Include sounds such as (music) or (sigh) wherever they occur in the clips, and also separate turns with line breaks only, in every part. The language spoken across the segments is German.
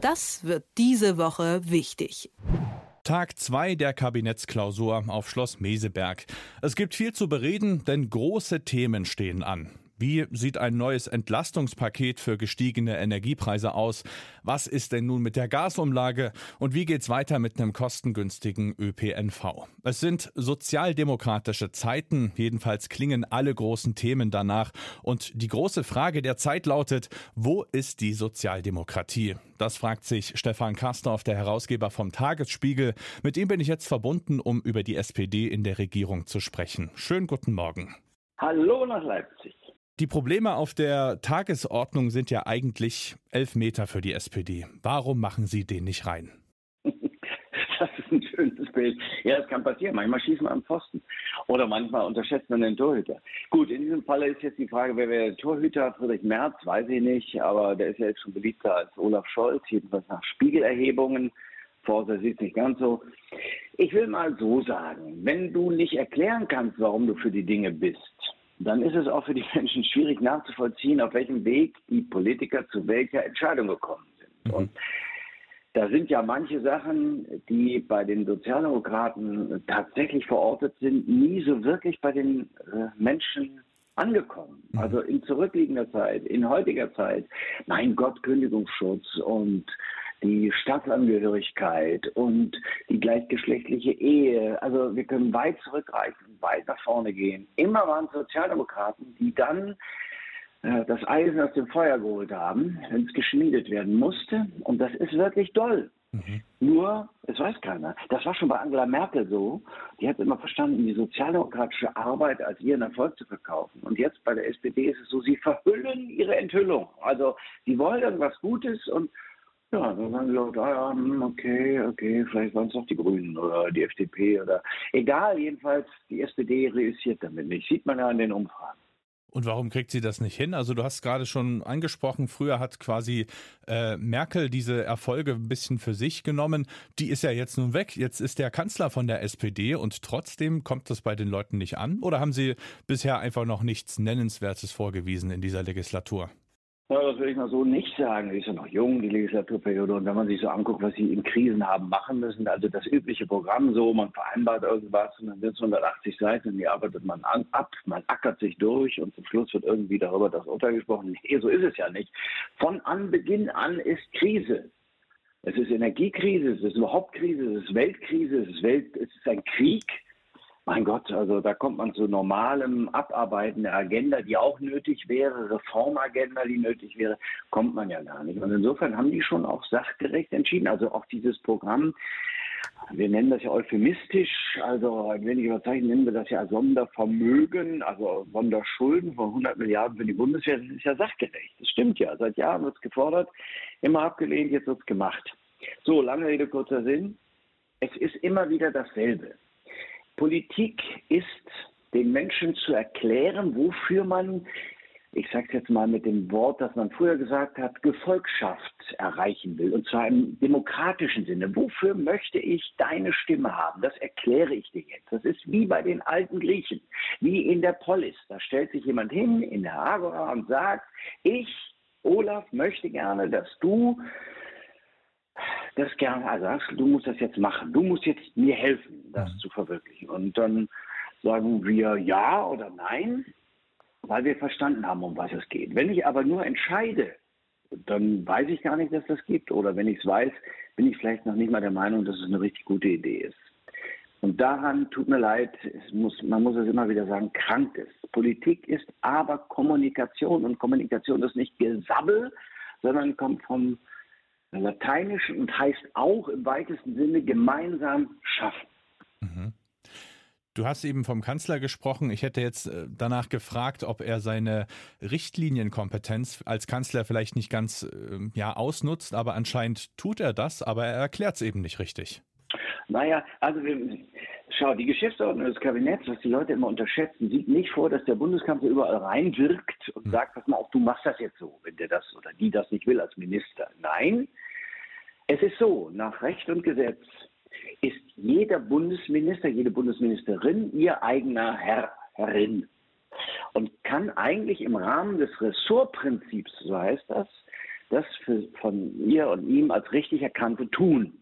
Das wird diese Woche wichtig.
Tag 2 der Kabinettsklausur auf Schloss Meseberg. Es gibt viel zu bereden, denn große Themen stehen an. Wie sieht ein neues Entlastungspaket für gestiegene Energiepreise aus? Was ist denn nun mit der Gasumlage? Und wie geht's weiter mit einem kostengünstigen ÖPNV? Es sind sozialdemokratische Zeiten. Jedenfalls klingen alle großen Themen danach. Und die große Frage der Zeit lautet, wo ist die Sozialdemokratie? Das fragt sich Stefan Kastorf, der Herausgeber vom Tagesspiegel. Mit ihm bin ich jetzt verbunden, um über die SPD in der Regierung zu sprechen. Schönen guten Morgen.
Hallo nach Leipzig.
Die Probleme auf der Tagesordnung sind ja eigentlich elf Meter für die SPD. Warum machen Sie den nicht rein? (laughs)
Das ist ein schönes Bild. Ja, das kann passieren. Manchmal schießt man am Pfosten. Oder manchmal unterschätzt man den Torhüter. Gut, in diesem Falle ist jetzt die Frage, wer wäre der Torhüter? Friedrich Merz, weiß ich nicht. Aber der ist ja jetzt schon beliebter als Olaf Scholz, jedenfalls nach Spiegelerhebungen. Forser sieht nicht ganz so. Ich will mal so sagen, wenn du nicht erklären kannst, warum du für die Dinge bist, dann ist es auch für die (laughs) Menschen schwierig nachzuvollziehen, auf welchem Weg die Politiker zu welcher Entscheidung gekommen sind. Mhm. Und da sind ja manche Sachen, die bei den Sozialdemokraten tatsächlich verortet sind, nie so wirklich bei den äh, Menschen angekommen. Mhm. Also in zurückliegender Zeit, in heutiger Zeit, mein Gott, Kündigungsschutz und die Staatsangehörigkeit und die gleichgeschlechtliche Ehe. Also wir können weit zurückreichen, weit nach vorne gehen. Immer waren es Sozialdemokraten, die dann äh, das Eisen aus dem Feuer geholt haben, wenn es geschmiedet werden musste. Und das ist wirklich toll. Mhm. Nur, es weiß keiner. Das war schon bei Angela Merkel so. Die hat immer verstanden, die sozialdemokratische Arbeit als ihren Erfolg zu verkaufen. Und jetzt bei der SPD ist es so, sie verhüllen ihre Enthüllung. Also, sie wollen irgendwas Gutes und ja, dann sagen die Leute, ah, ja, hm, okay, okay, vielleicht waren es doch die Grünen oder die FDP oder egal, jedenfalls die SPD reüssiert damit nicht. Sieht man ja in den Umfragen.
Und warum kriegt sie das nicht hin? Also du hast gerade schon angesprochen, früher hat quasi äh, Merkel diese Erfolge ein bisschen für sich genommen. Die ist ja jetzt nun weg. Jetzt ist der Kanzler von der SPD und trotzdem kommt das bei den Leuten nicht an? Oder haben sie bisher einfach noch nichts Nennenswertes vorgewiesen in dieser Legislatur?
Ja, das will ich mal so nicht sagen. Sie ist ja noch jung, die Legislaturperiode. Und wenn man sich so anguckt, was sie in Krisen haben machen müssen, also das übliche Programm so, man vereinbart irgendwas und dann wird es 180 Seiten und die arbeitet man an, ab, man ackert sich durch und zum Schluss wird irgendwie darüber das Urteil gesprochen. Nee, so ist es ja nicht. Von Anbeginn an ist Krise. Es ist Energiekrise, es ist überhaupt Krise, es ist Weltkrise, es ist, Welt, es ist ein Krieg. Mein Gott, also da kommt man zu normalem Abarbeiten der Agenda, die auch nötig wäre, Reformagenda, die nötig wäre, kommt man ja gar nicht. Und insofern haben die schon auch sachgerecht entschieden. Also auch dieses Programm, wir nennen das ja euphemistisch, also ein wenig überzeichnet nennen wir das ja Sondervermögen, also Sonderschulden von 100 Milliarden für die Bundeswehr. Das ist ja sachgerecht. Das stimmt ja. Seit Jahren wird es gefordert, immer abgelehnt, jetzt wird es gemacht. So, lange Rede, kurzer Sinn. Es ist immer wieder dasselbe. Politik ist, den Menschen zu erklären, wofür man, ich sage es jetzt mal mit dem Wort, das man früher gesagt hat, Gefolgschaft erreichen will. Und zwar im demokratischen Sinne. Wofür möchte ich deine Stimme haben? Das erkläre ich dir jetzt. Das ist wie bei den alten Griechen, wie in der Polis. Da stellt sich jemand hin in der Agora und sagt, ich, Olaf, möchte gerne, dass du das gerne, also du musst das jetzt machen, du musst jetzt mir helfen, das mhm. zu verwirklichen. Und dann sagen wir ja oder nein, weil wir verstanden haben, um was es geht. Wenn ich aber nur entscheide, dann weiß ich gar nicht, dass das gibt. Oder wenn ich es weiß, bin ich vielleicht noch nicht mal der Meinung, dass es eine richtig gute Idee ist. Und daran tut mir leid, muss, man muss es immer wieder sagen, krankt ist. Politik ist aber Kommunikation und Kommunikation ist nicht Gesabbel, sondern kommt vom Lateinisch und heißt auch im weitesten Sinne gemeinsam schaffen. Mhm.
Du hast eben vom Kanzler gesprochen. Ich hätte jetzt äh, danach gefragt, ob er seine Richtlinienkompetenz als Kanzler vielleicht nicht ganz ähm, ja, ausnutzt, aber anscheinend tut er das, aber er erklärt es eben nicht richtig.
Naja, also wir, schau, die Geschäftsordnung des Kabinetts, was die Leute immer unterschätzen, sieht nicht vor, dass der Bundeskanzler überall reinwirkt und hm. sagt, pass mal auf, du machst das jetzt so, wenn der das oder die das nicht will als Minister. Nein, es ist so, nach Recht und Gesetz ist jeder Bundesminister, jede Bundesministerin ihr eigener Herr, Herrin und kann eigentlich im Rahmen des Ressortprinzips, so heißt das, das für, von ihr und ihm als richtig erkannte tun.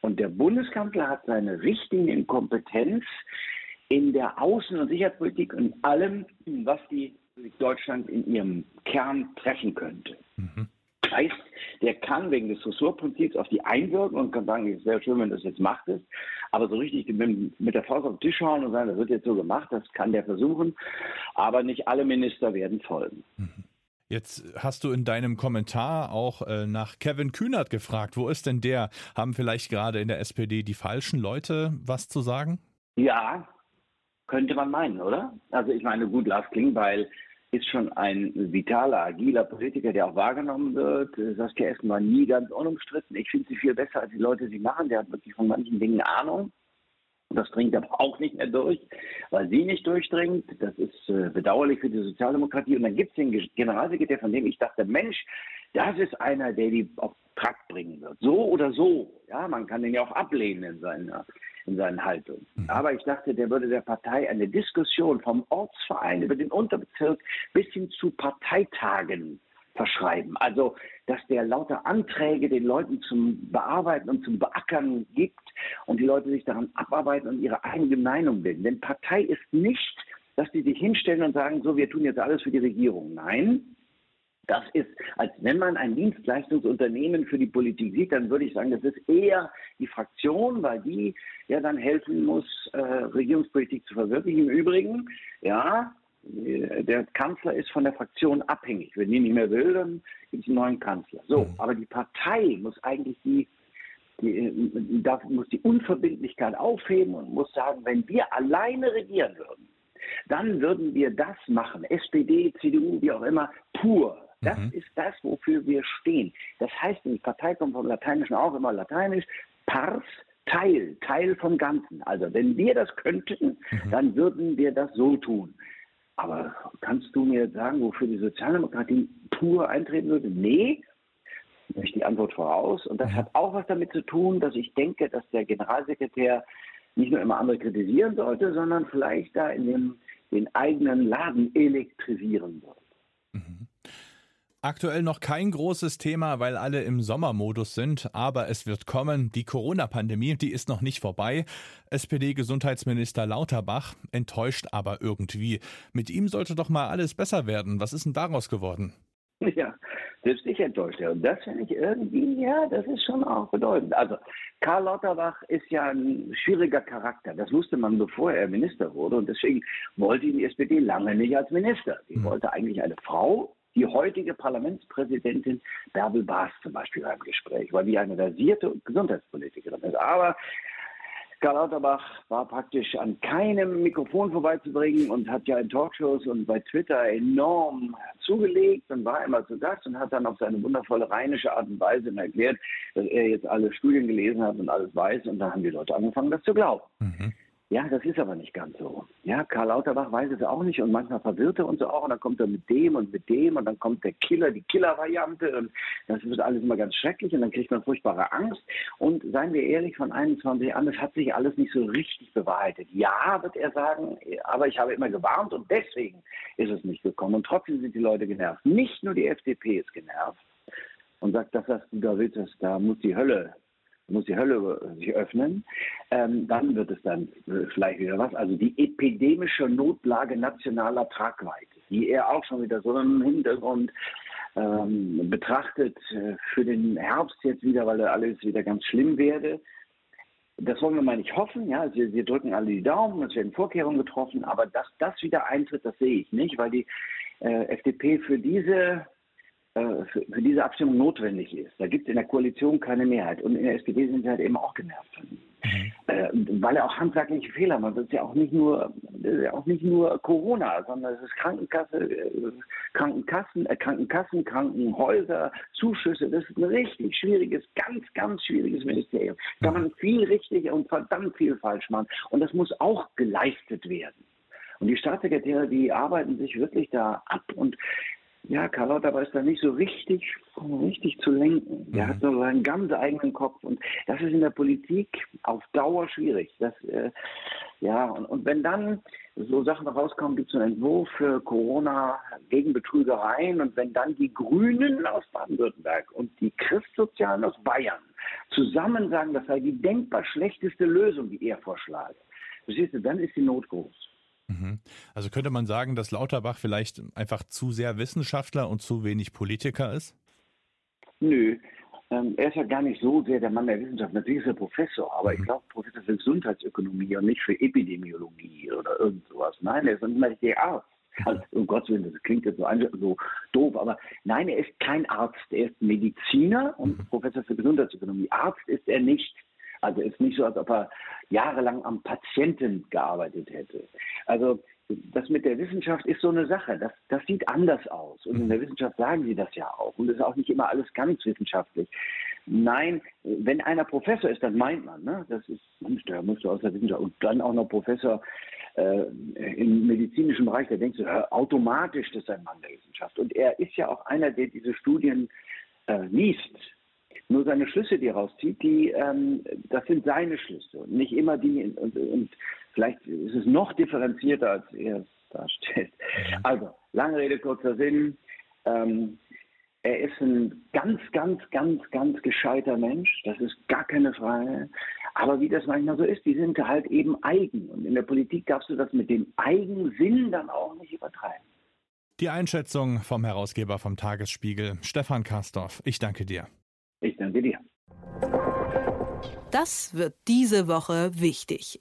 Und der Bundeskanzler hat seine Richtlinienkompetenz in der Außen- und Sicherheitspolitik und allem, was die Deutschland in ihrem Kern treffen könnte. Mhm. Heißt, der kann wegen des Ressortprinzips auf die einwirken und kann sagen, es ist sehr schön, wenn das jetzt macht ist. Aber so richtig mit, mit der Faust auf den Tisch hauen und sagen, das wird jetzt so gemacht, das kann der versuchen. Aber nicht alle Minister werden folgen. Mhm.
Jetzt hast du in deinem Kommentar auch äh, nach Kevin Kühnert gefragt. Wo ist denn der? Haben vielleicht gerade in der SPD die falschen Leute was zu sagen?
Ja, könnte man meinen, oder? Also ich meine, gut, Lars Klingbeil ist schon ein vitaler, agiler Politiker, der auch wahrgenommen wird. Saskia Essen war nie ganz unumstritten. Ich finde sie viel besser, als die Leute sie machen. Der hat wirklich von manchen Dingen Ahnung. Und das dringt aber auch nicht mehr durch, weil sie nicht durchdringt. Das ist äh, bedauerlich für die Sozialdemokratie. Und dann gibt es den Generalsekretär, von dem ich dachte, Mensch, das ist einer, der die auf Trakt bringen wird. So oder so. Ja, man kann den ja auch ablehnen in seiner, in seinen Haltungen. Mhm. Aber ich dachte, der würde der Partei eine Diskussion vom Ortsverein über den Unterbezirk bis hin zu Parteitagen verschreiben. Also, dass der lauter Anträge den Leuten zum Bearbeiten und zum Beackern gibt und die Leute sich daran abarbeiten und ihre eigene Meinung bilden. Denn Partei ist nicht, dass die sich hinstellen und sagen, so, wir tun jetzt alles für die Regierung. Nein, das ist, als wenn man ein Dienstleistungsunternehmen für die Politik sieht, dann würde ich sagen, das ist eher die Fraktion, weil die ja dann helfen muss, äh, Regierungspolitik zu verwirklichen. Im Übrigen, ja, der Kanzler ist von der Fraktion abhängig. Wenn die nicht mehr will, dann gibt es einen neuen Kanzler. So, mhm. aber die Partei muss eigentlich die, die, darf, muss die Unverbindlichkeit aufheben und muss sagen, wenn wir alleine regieren würden, dann würden wir das machen, SPD, CDU, wie auch immer, pur. Das mhm. ist das, wofür wir stehen. Das heißt, die Partei kommt vom Lateinischen auch immer lateinisch, pars, Teil, Teil vom Ganzen. Also wenn wir das könnten, mhm. dann würden wir das so tun. Aber kannst du mir sagen, wofür die Sozialdemokratie pur eintreten würde? Nee, ich die Antwort voraus. Und das hat auch was damit zu tun, dass ich denke, dass der Generalsekretär nicht nur immer andere kritisieren sollte, sondern vielleicht da in dem, den eigenen Laden elektrisieren sollte. Mhm.
Aktuell noch kein großes Thema, weil alle im Sommermodus sind, aber es wird kommen. Die Corona-Pandemie, die ist noch nicht vorbei. SPD-Gesundheitsminister Lauterbach enttäuscht aber irgendwie. Mit ihm sollte doch mal alles besser werden. Was ist denn daraus geworden?
Ja, selbst ich enttäuscht. Und das finde ich irgendwie, ja, das ist schon auch bedeutend. Also, Karl Lauterbach ist ja ein schwieriger Charakter. Das wusste man, bevor er Minister wurde. Und deswegen wollte ihn die SPD lange nicht als Minister. Sie hm. wollte eigentlich eine Frau, die heutige Parlamentspräsidentin Bärbel Baas zum Beispiel beim Gespräch, weil die eine versierte Gesundheitspolitikerin ist. Aber Karl Lauterbach war praktisch an keinem Mikrofon vorbeizubringen und hat ja in Talkshows und bei Twitter enorm zugelegt und war immer zu Gast und hat dann auf seine wundervolle rheinische Art und Weise erklärt, dass er jetzt alle Studien gelesen hat und alles weiß und dann haben die Leute angefangen, das zu glauben. Mhm. Ja, das ist aber nicht ganz so. Ja, Karl Lauterbach weiß es auch nicht und manchmal verwirrt er uns auch und dann kommt er mit dem und mit dem und dann kommt der Killer, die Killer-Variante und das wird alles immer ganz schrecklich und dann kriegt man furchtbare Angst und seien wir ehrlich, von 21 an, es hat sich alles nicht so richtig bewahrheitet. Ja, wird er sagen, aber ich habe immer gewarnt und deswegen ist es nicht gekommen und trotzdem sind die Leute genervt. Nicht nur die FDP ist genervt und sagt, das, was du da willst, da muss die Hölle muss die Hölle sich öffnen, ähm, dann wird es dann vielleicht wieder was. Also die epidemische Notlage nationaler Tragweite, die er auch schon wieder so im Hintergrund ähm, betrachtet äh, für den Herbst jetzt wieder, weil alles wieder ganz schlimm werde. Das wollen wir mal nicht hoffen. Ja, wir, wir drücken alle die Daumen, es werden Vorkehrungen getroffen, aber dass das wieder eintritt, das sehe ich nicht, weil die äh, FDP für diese für, für, diese Abstimmung notwendig ist. Da gibt es in der Koalition keine Mehrheit. Und in der SPD sind sie halt eben auch genervt von ihm. Mhm. Äh, weil er auch handwerkliche Fehler macht. Das ist ja auch nicht nur, ja auch nicht nur Corona, sondern es ist Krankenkasse, äh, Krankenkassen, äh, Krankenkassen, Krankenhäuser, Zuschüsse. Das ist ein richtig schwieriges, ganz, ganz schwieriges Ministerium. Da kann man viel richtig und verdammt viel falsch machen. Und das muss auch geleistet werden. Und die Staatssekretäre, die arbeiten sich wirklich da ab und ja, Karl Lauterbach ist da nicht so richtig, richtig zu lenken. Der mhm. hat so seinen ganz eigenen Kopf und das ist in der Politik auf Dauer schwierig. Das, äh, Ja, und, und wenn dann so Sachen rauskommen, gibt es einen Entwurf für Corona gegen Betrügereien und wenn dann die Grünen aus Baden-Württemberg und die Christsozialen aus Bayern zusammen sagen, das sei die denkbar schlechteste Lösung, die er vorschlägt, verstehst du, dann ist die Not groß.
Mhm. Also könnte man sagen, dass Lauterbach vielleicht einfach zu sehr Wissenschaftler und zu wenig Politiker ist?
Nö, ähm, er ist ja gar nicht so sehr der Mann der Wissenschaft. Natürlich ist er Professor, aber mhm. ich glaube Professor für Gesundheitsökonomie und nicht für Epidemiologie oder irgend sowas. Nein, er ist immer der Arzt. Also, um Gottes Willen, das klingt jetzt so, so, doof, aber nein, er ist kein Arzt. Er ist Mediziner und mhm. Professor für Gesundheitsökonomie. Arzt ist er nicht. Also ist nicht so, als ob er jahrelang am Patienten gearbeitet hätte. Also das mit der Wissenschaft ist so eine Sache. Das, das sieht anders aus. Und in der Wissenschaft sagen sie das ja auch. Und es ist auch nicht immer alles ganz wissenschaftlich. Nein, wenn einer Professor ist, dann meint man, ne? das ist, Mensch, der muss aus der Wissenschaft und dann auch noch Professor äh, im medizinischen Bereich, der denkt so, ja, automatisch, das ist ein Mann der Wissenschaft. Und er ist ja auch einer, der diese Studien äh, liest. Nur seine Schlüsse, die er rauszieht, die, ähm, das sind seine Schlüsse und nicht immer die. Und, und Vielleicht ist es noch differenzierter, als er es darstellt. Also, lange Rede, kurzer Sinn. Ähm, er ist ein ganz, ganz, ganz, ganz gescheiter Mensch. Das ist gar keine Frage. Aber wie das manchmal so ist, die sind halt eben eigen. Und in der Politik darfst du das mit dem Eigensinn dann auch nicht übertreiben.
Die Einschätzung vom Herausgeber vom Tagesspiegel, Stefan Karstorff. Ich danke dir.
Ich danke dir.
Das wird diese Woche wichtig.